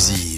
Vous embarquez dans All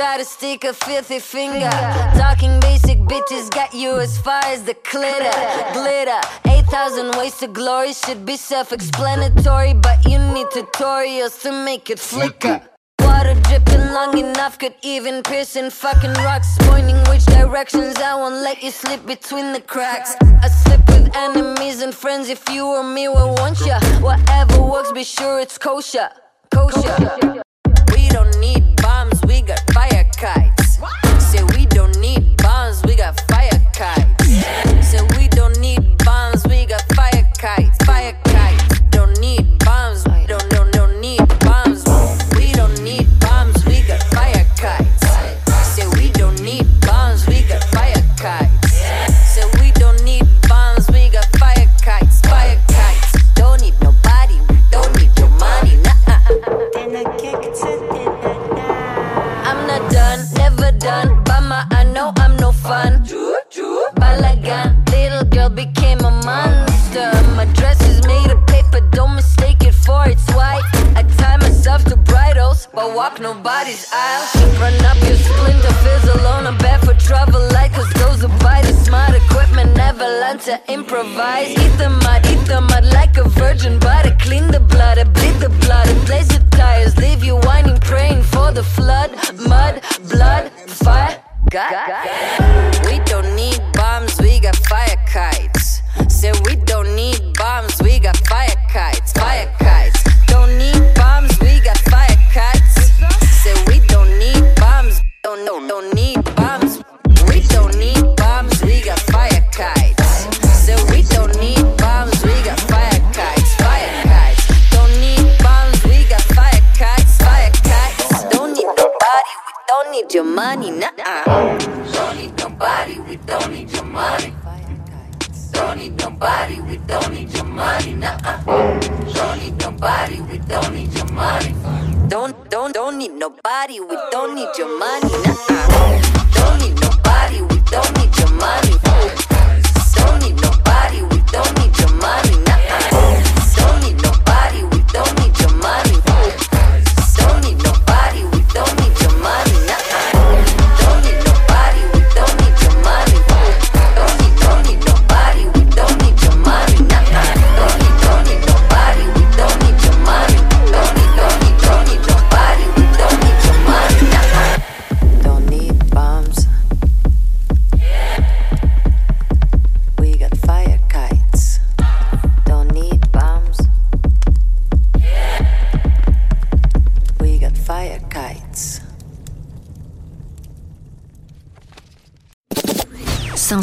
try to stick a filthy finger. Talking basic bitches got you as far as the glitter. Glitter. 8,000 ways to glory should be self explanatory, but you need tutorials to make it flicker. Water dripping long enough could even pierce in fucking rocks. Pointing which directions I won't let you slip between the cracks. I slip with enemies and friends if you or me will want ya. Whatever works, be sure it's kosher. Kosher. We don't need Kite. is aisle. Run up your splendor.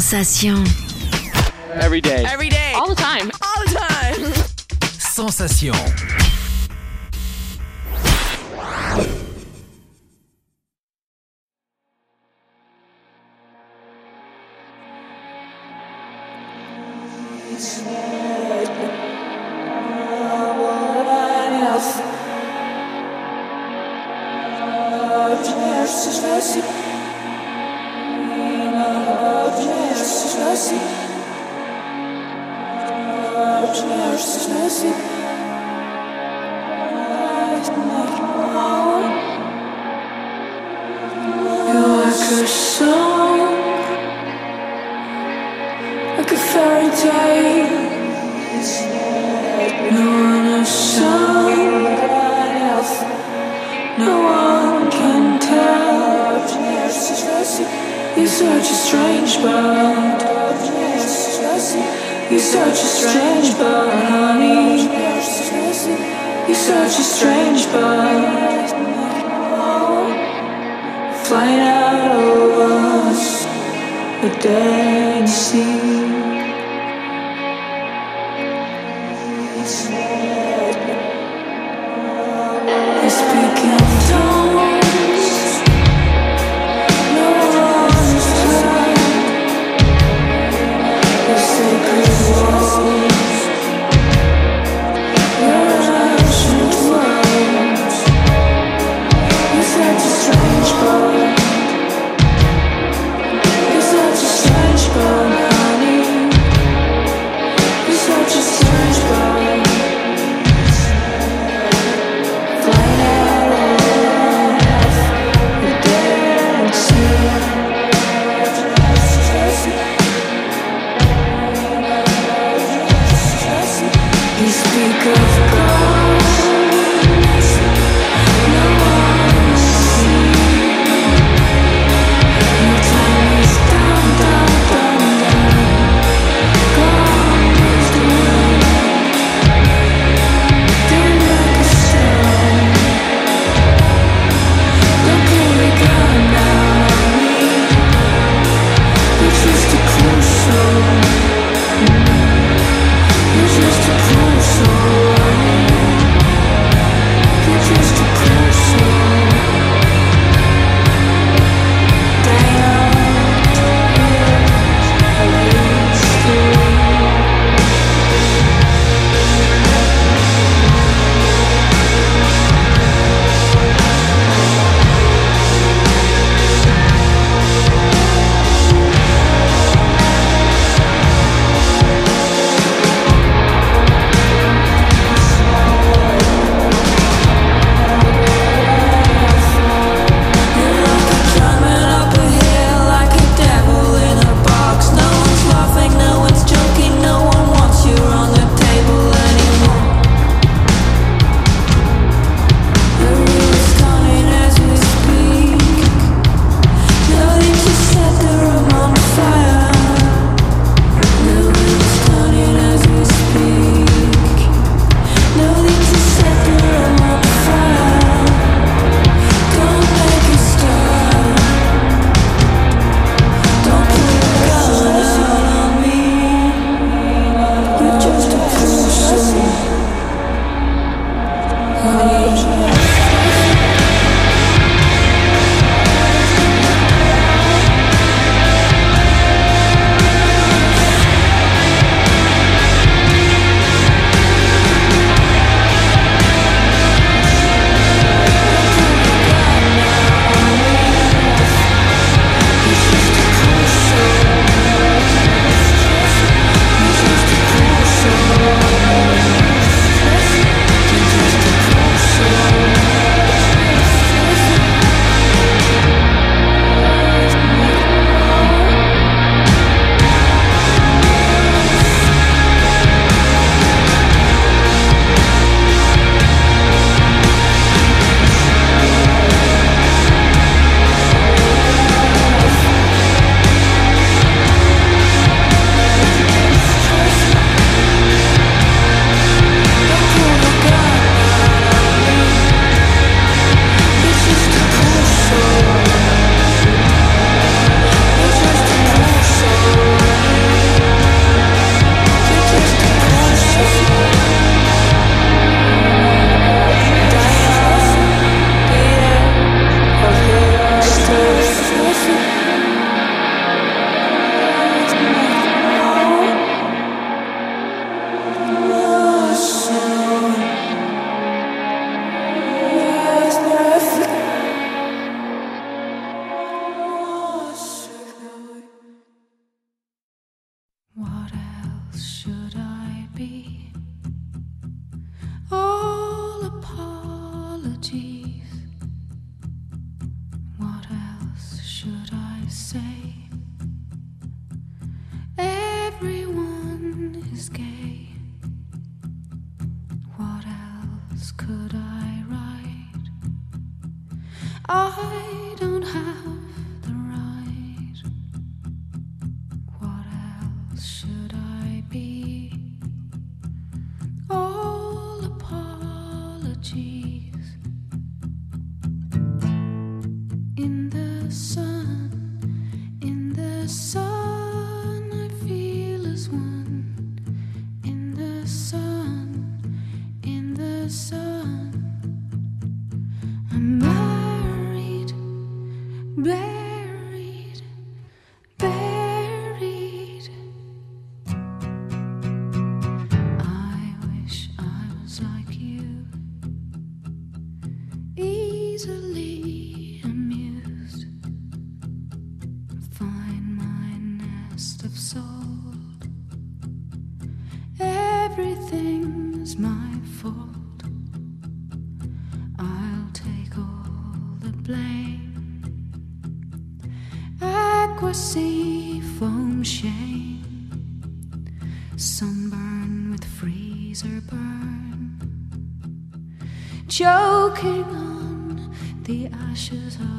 Sensation. Every day. Every day. All the time. All the time. Sensation. shame. Sunburn with freezer burn. Choking on the ashes of.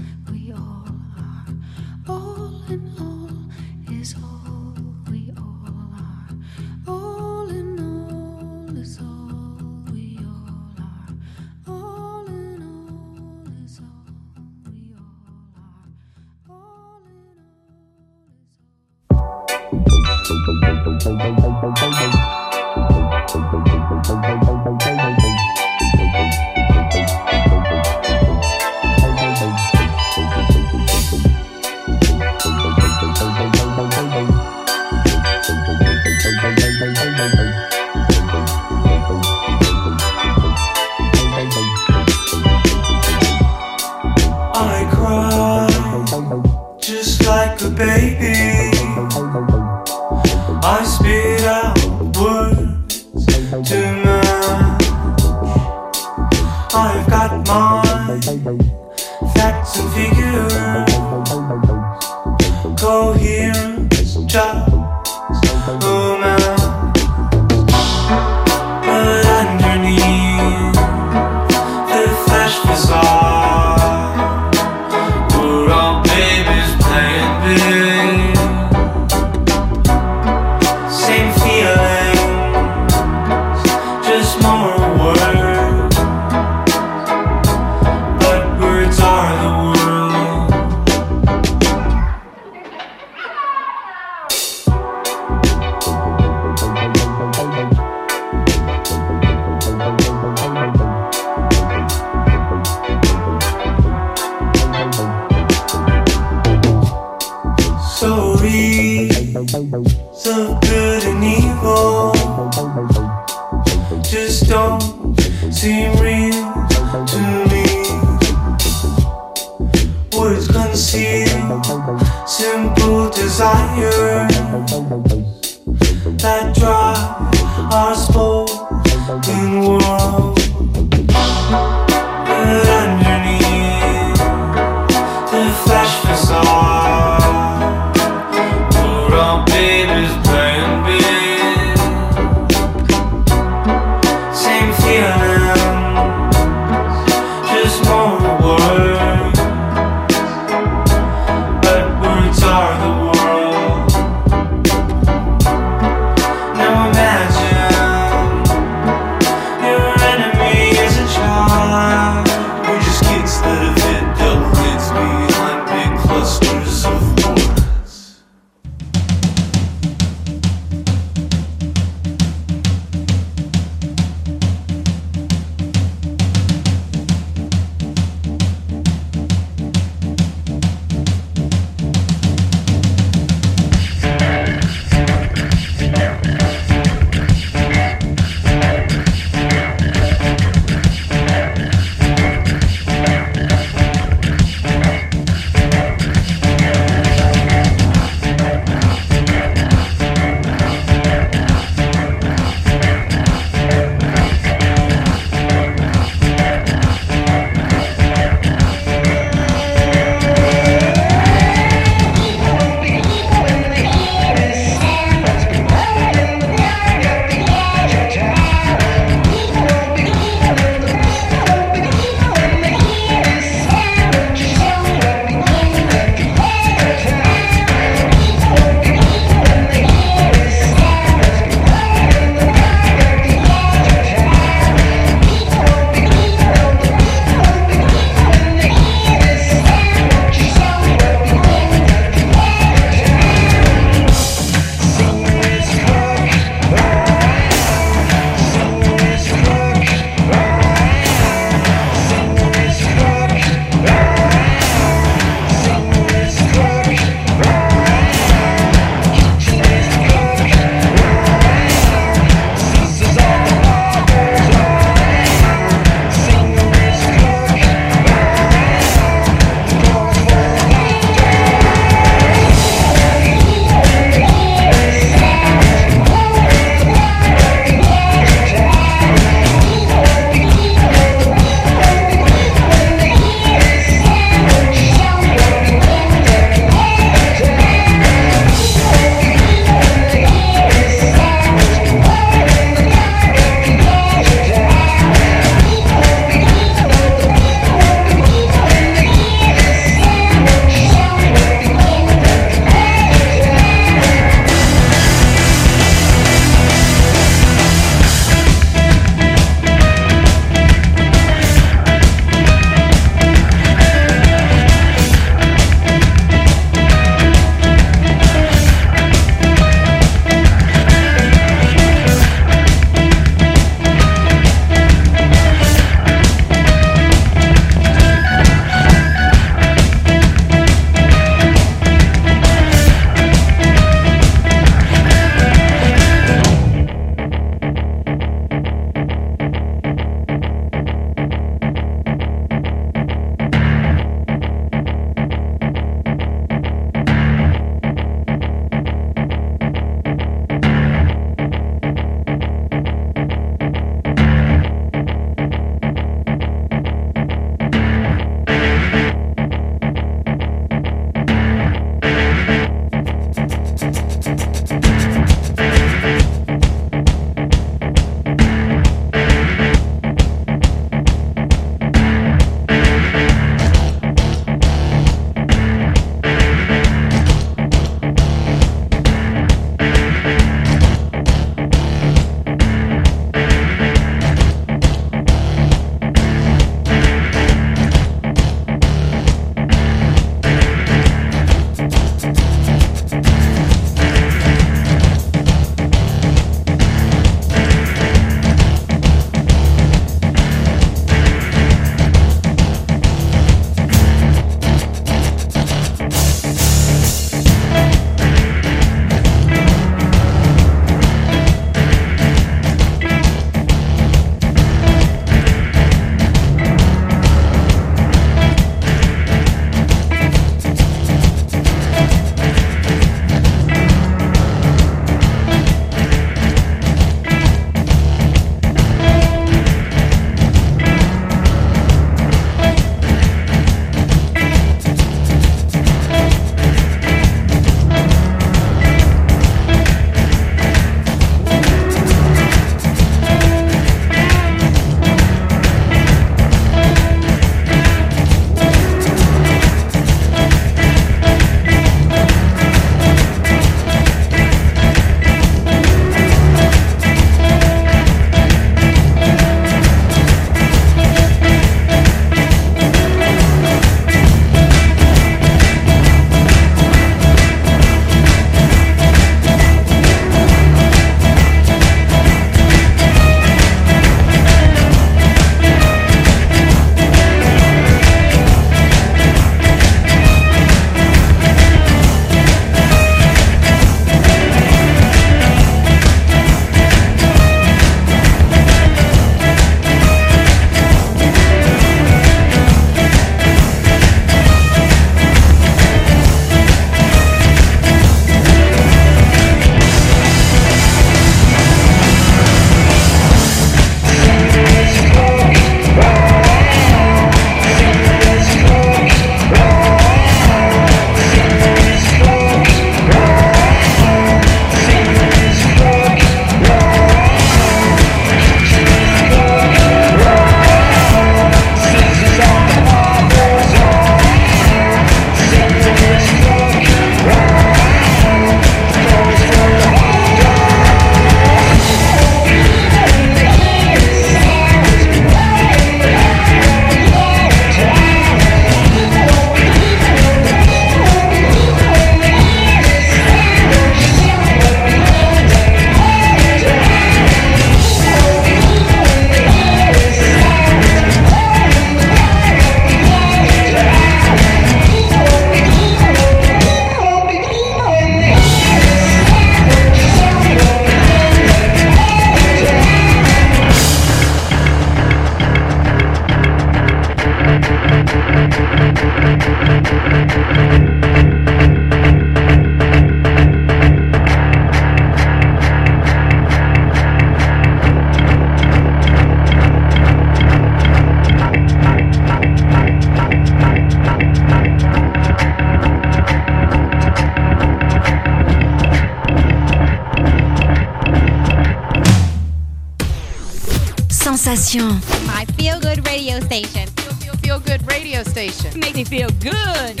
Feel, good radio station. Make me feel good.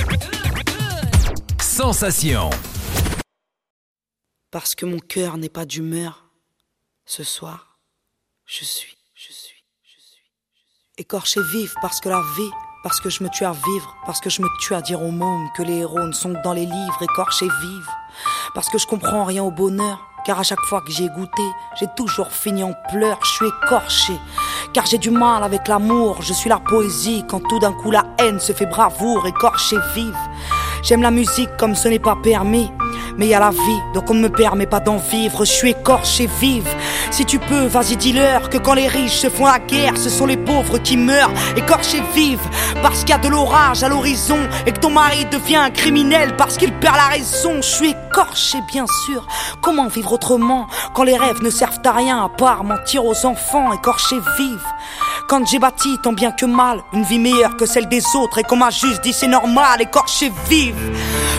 Sensation. Parce que mon cœur n'est pas d'humeur, ce soir, je suis, je suis, je suis, écorché vive parce que la vie, parce que je me tue à vivre, parce que je me tue à dire aux mômes que les héros ne sont que dans les livres, écorché vive, parce que je comprends rien au bonheur, car à chaque fois que j'ai goûté, j'ai toujours fini en pleurs, je suis écorché. Car j'ai du mal avec l'amour, je suis la poésie, quand tout d'un coup la haine se fait bravoure, écorché vive. J'aime la musique comme ce n'est pas permis. Mais y a la vie, donc on ne me permet pas d'en vivre. Je suis écorché vive. Si tu peux, vas-y dis-leur que quand les riches se font la guerre, ce sont les pauvres qui meurent. Écorché vive, parce qu'il y a de l'orage à l'horizon et que ton mari devient un criminel parce qu'il perd la raison. Je suis écorché, bien sûr. Comment vivre autrement quand les rêves ne servent à rien à part mentir aux enfants? Écorché vive. Quand j'ai bâti tant bien que mal une vie meilleure que celle des autres et qu'on m'a juste dit c'est normal, écorché vive.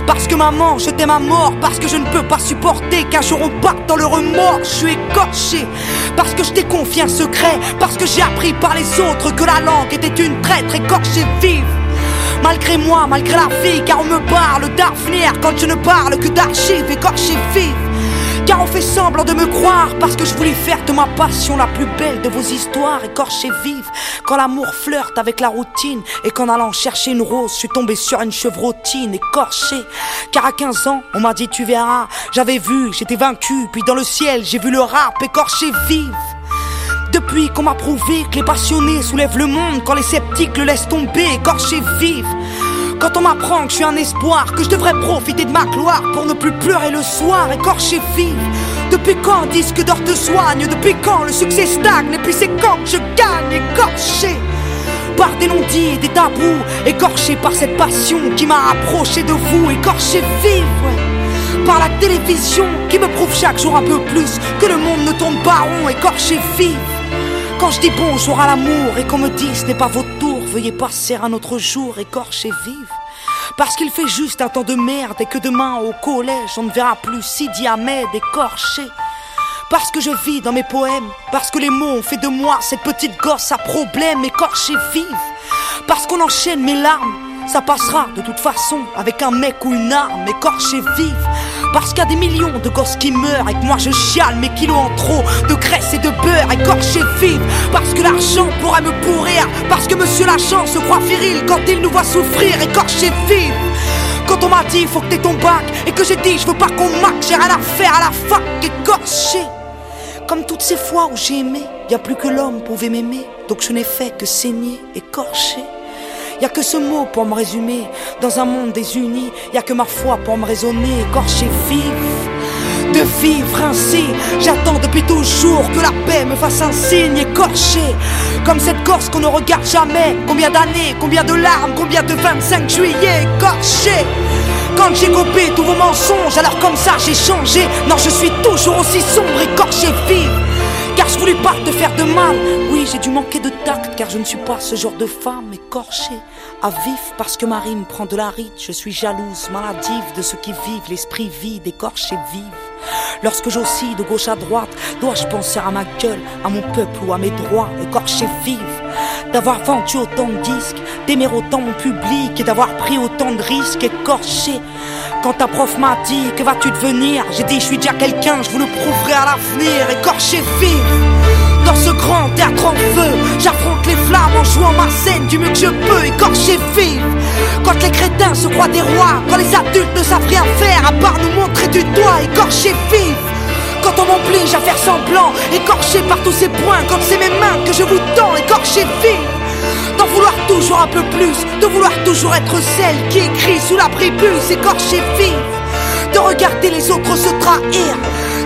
Parce que maman, je t'aime à mort, parce que je ne peux pas supporter qu'un jour on parte dans le remords, je suis écorché. Parce que je t'ai confié un secret, parce que j'ai appris par les autres que la langue était une traître, écorché vive. Malgré moi, malgré la vie, car on me parle d'avenir quand je ne parle que d'archives, écorché vive. On fait semblant de me croire parce que je voulais faire de ma passion la plus belle de vos histoires écorchées vives. Quand l'amour flirte avec la routine et qu'en allant chercher une rose, je suis tombé sur une chevrotine écorchée. Car à 15 ans, on m'a dit tu verras, j'avais vu, j'étais vaincu, puis dans le ciel, j'ai vu le rap écorché vive. Depuis qu'on m'a prouvé que les passionnés soulèvent le monde quand les sceptiques le laissent tomber, écorché vive. Quand on m'apprend que je suis un espoir, que je devrais profiter de ma gloire pour ne plus pleurer le soir, écorché vive. Depuis quand disque d'or te soigne? Depuis quand le succès stagne? Et puis c'est quand que je gagne, écorché par des non-dits et des tabous, écorché par cette passion qui m'a approché de vous, écorché vive. Par la télévision qui me prouve chaque jour un peu plus que le monde ne tourne pas rond, écorché vive. Quand je dis bonjour à l'amour et qu'on me dit ce n'est pas votre tour, veuillez passer un autre jour, écorché vive. Parce qu'il fait juste un temps de merde et que demain au collège on ne verra plus Sidi Ahmed écorché. Parce que je vis dans mes poèmes, parce que les mots ont fait de moi cette petite gosse à problème écorché vive. Parce qu'on enchaîne mes larmes, ça passera de toute façon avec un mec ou une arme écorché vive. Parce qu'il y a des millions de gosses qui meurent et que moi je chiale mes kilos en trop de graisse et de beurre écorché vive. Parce que l'argent pourrait me pourrir. Parce que monsieur l'agent se croit viril quand il nous voit souffrir écorché vive. Quand on m'a dit faut que t'aies ton bac et que j'ai dit je veux pas qu'on marque, j'ai rien à faire à la fac écorché. Comme toutes ces fois où j'ai aimé, y a plus que l'homme pouvait m'aimer, donc je n'ai fait que saigner, écorché. Y a que ce mot pour me résumer. Dans un monde désuni, y a que ma foi pour me raisonner, écorché vive. De vivre ainsi, j'attends depuis toujours que la paix me fasse un signe écorché. Comme cette Corse qu'on ne regarde jamais. Combien d'années, combien de larmes, combien de 25 juillet écorché. Quand j'ai copé tous vos mensonges, alors comme ça j'ai changé. Non, je suis toujours aussi sombre, écorché, vive. Car je voulais pas te faire de mal. Oui, j'ai dû manquer de tact, car je ne suis pas ce genre de femme écorchée. À vif, parce que ma rime prend de la rite. Je suis jalouse, maladive de ceux qui vivent l'esprit vide, écorché, vive. Lorsque j'oscille de gauche à droite, dois-je penser à ma gueule, à mon peuple ou à mes droits, écorché, vive? D'avoir vendu autant de disques, d'aimer autant mon public et d'avoir pris autant de risques, écorché. Quand ta prof m'a dit que vas-tu devenir, j'ai dit je suis déjà quelqu'un, je vous le prouverai à l'avenir, écorché, vive dans ce grand théâtre en feu, j'affronte les flammes en jouant ma scène du mieux que je peux, écorché vive. Quand les crétins se croient des rois, quand les adultes ne savent rien faire à part nous montrer du doigt, écorché vive. Quand on m'oblige à faire semblant, écorché par tous ces points, quand c'est mes mains que je vous tends, écorché vive. D'en vouloir toujours un peu plus, de vouloir toujours être celle qui écrit sous la prépuce, écorché vive. De regarder les autres se trahir,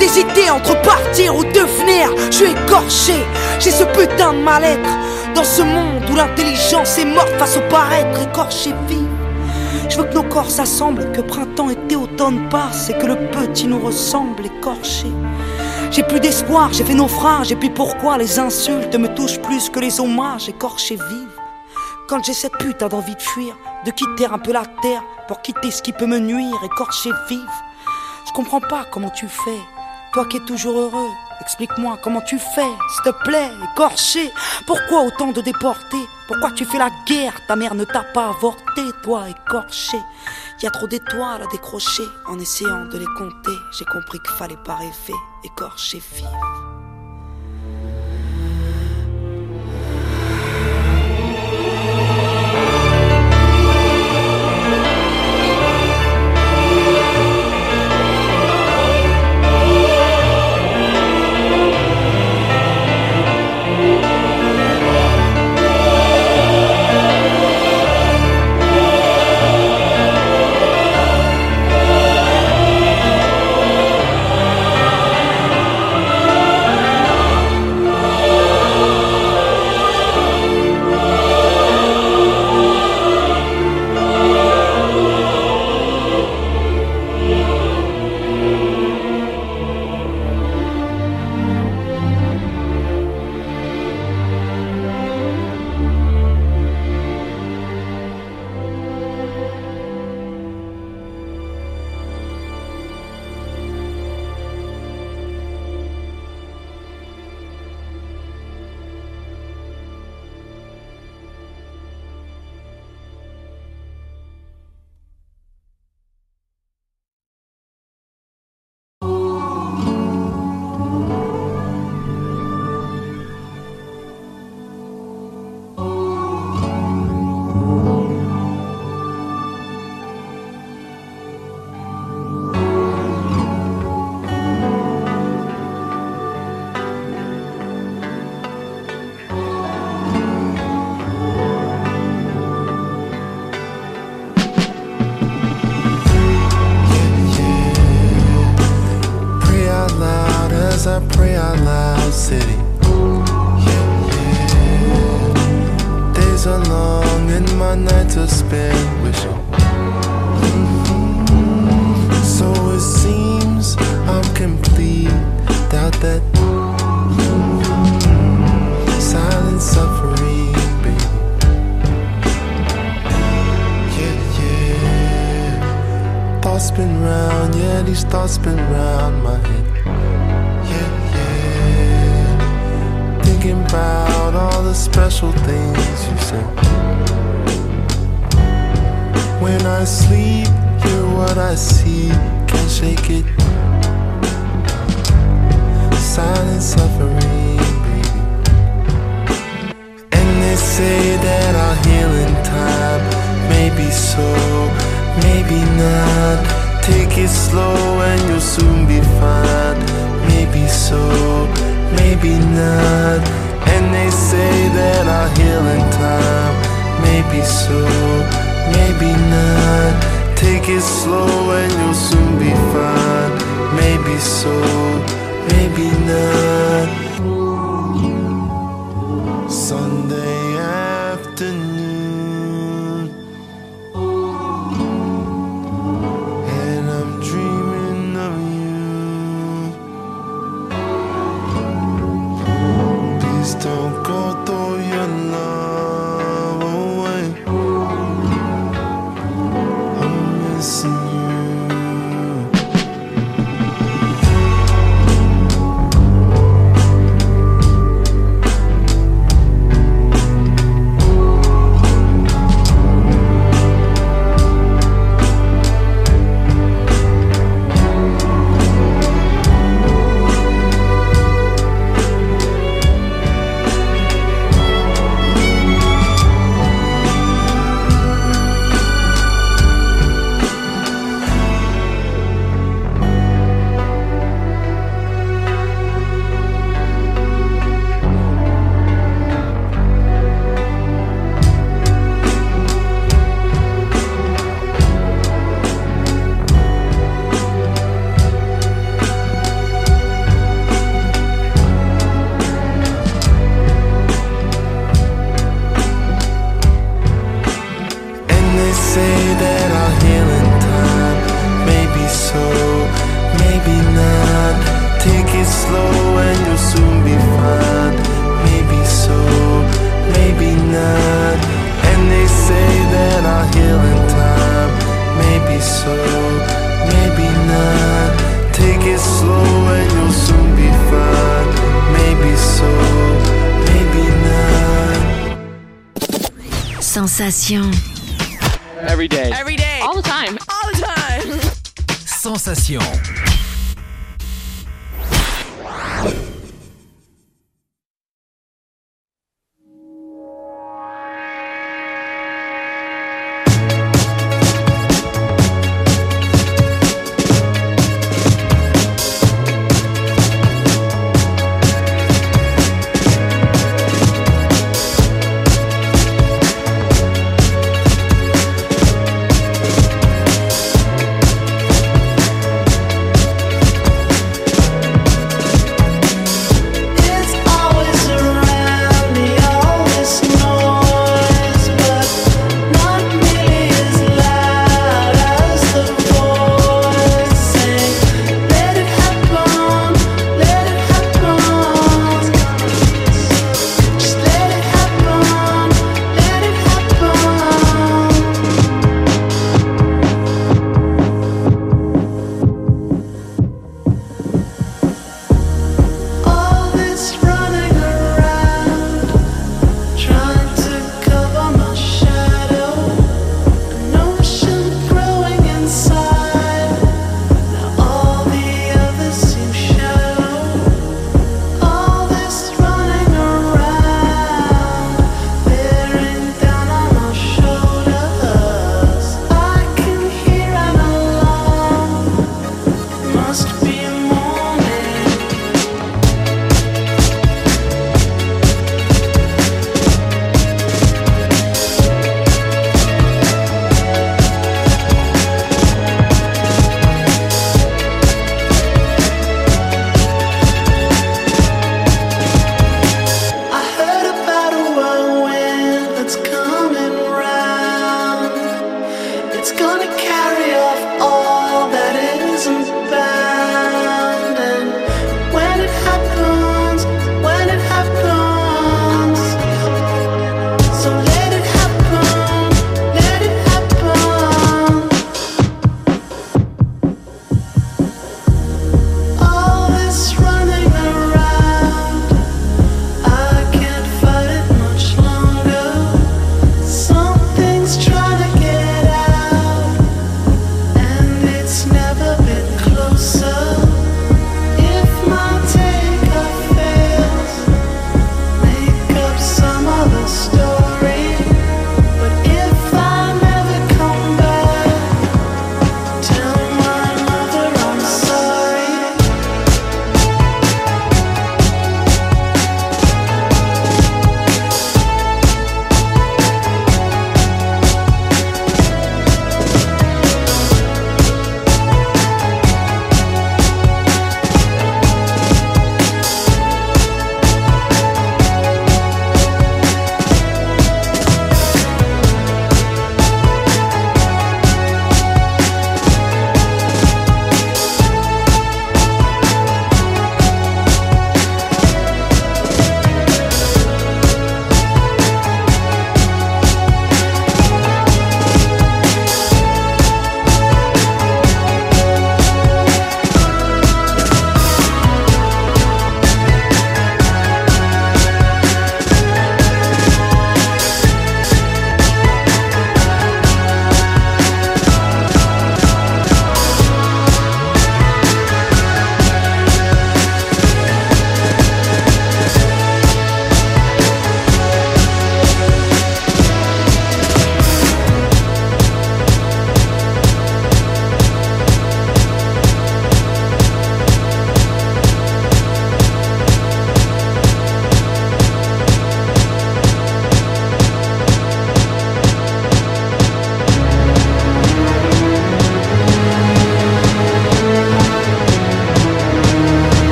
d'hésiter entre partir ou devenir. Je suis écorché, j'ai ce putain de mal-être. Dans ce monde où l'intelligence est morte face au paraître, écorché vive. Je veux que nos corps s'assemblent, que printemps, été, automne passe et que le petit nous ressemble, écorché. J'ai plus d'espoir, j'ai fait naufrage, et puis pourquoi les insultes me touchent plus que les hommages, écorché vive. Quand j'ai cette putain d'envie de fuir, de quitter un peu la terre pour quitter ce qui peut me nuire, écorché vive. Je comprends pas comment tu fais, toi qui es toujours heureux, Explique-moi comment tu fais, s'il te plaît, écorché. Pourquoi autant de déportés? Pourquoi tu fais la guerre? Ta mère ne t'a pas avorté, toi, écorché. Y a trop d'étoiles à décrocher. En essayant de les compter, j'ai compris qu'il fallait pas rêver, écorché vif. That silent suffering, baby. Yeah, yeah. Thoughts spin round, yeah, these thoughts spin round my head. Yeah, yeah. Thinking about all the special things you said. When I sleep, hear what I see, can't shake it. Silent suffering, baby. And they say that I'll heal in time. Maybe so, maybe not. Take it slow and you'll soon be fine. Maybe so, maybe not. And they say that I'll heal in time. Maybe so, maybe not. Take it slow and you'll soon be fine. Maybe so, maybe not.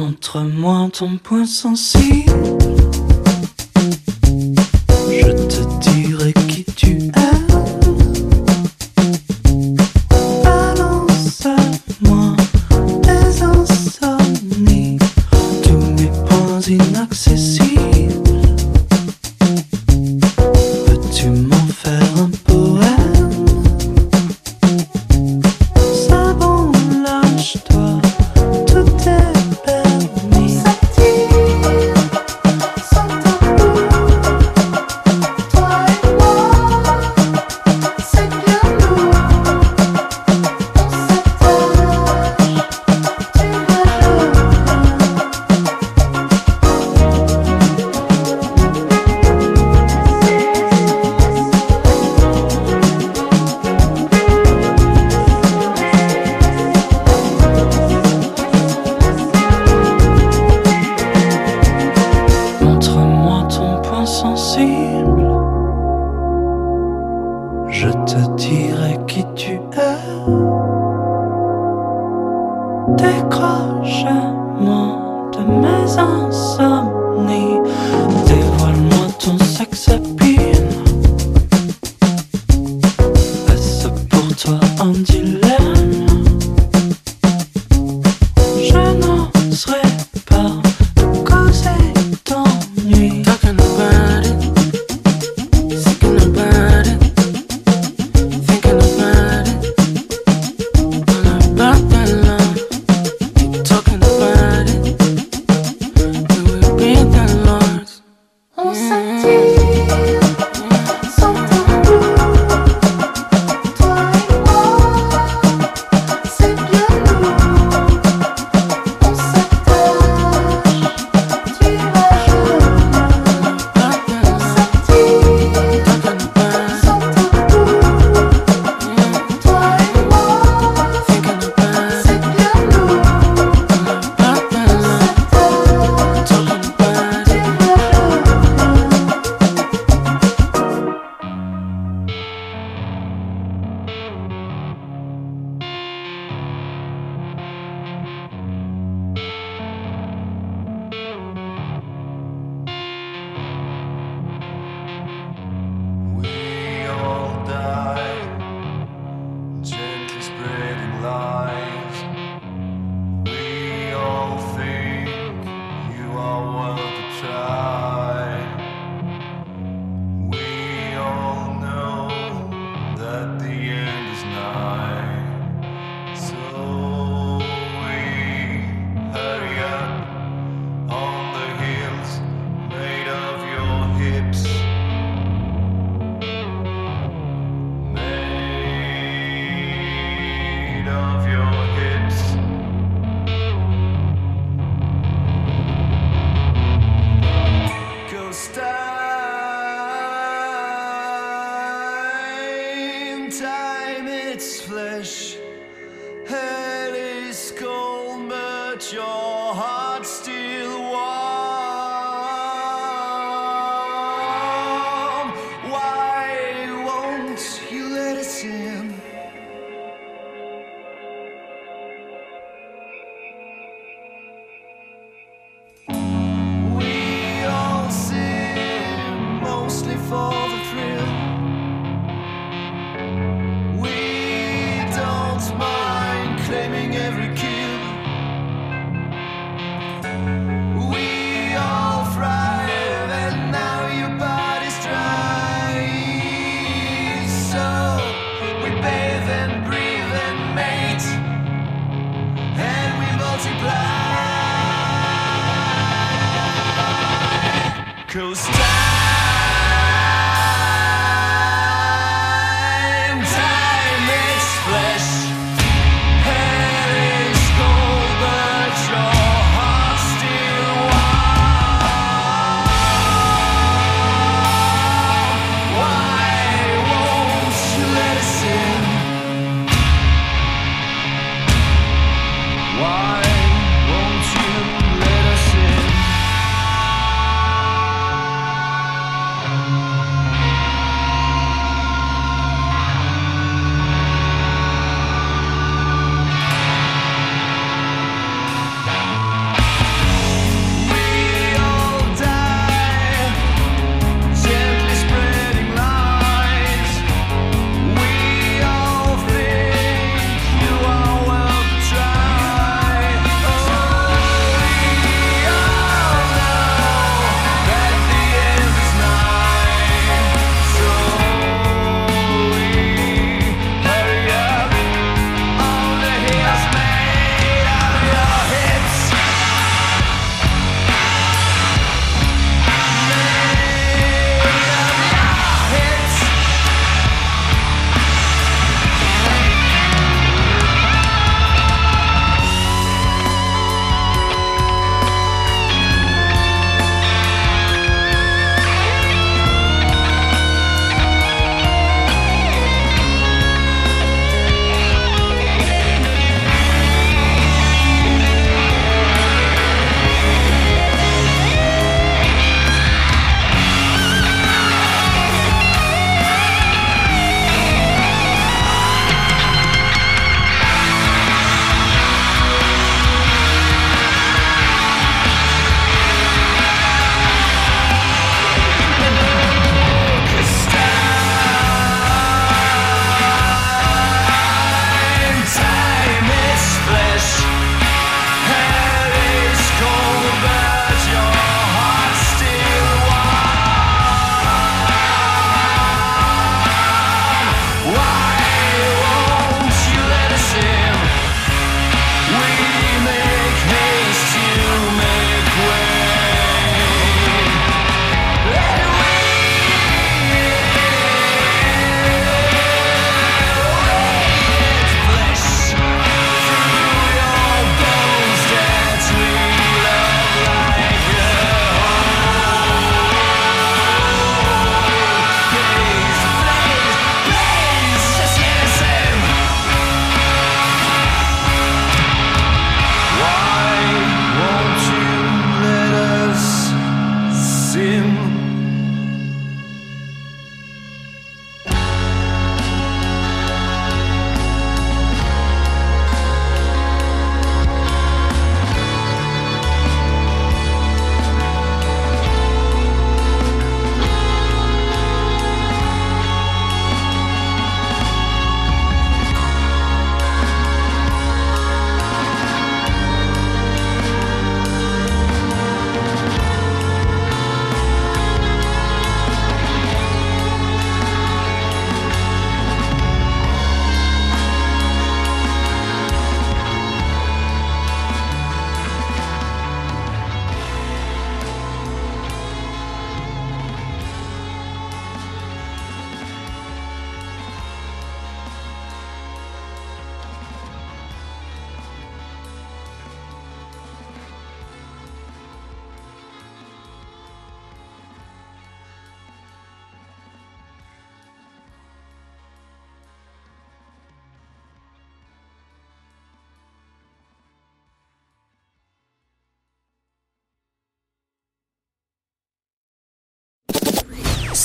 Montre-moi ton point sensible. its flesh. Hell is cold, but your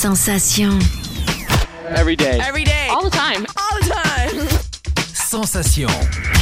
Sensation. Every day. Every day. All the time. All the time. Sensation.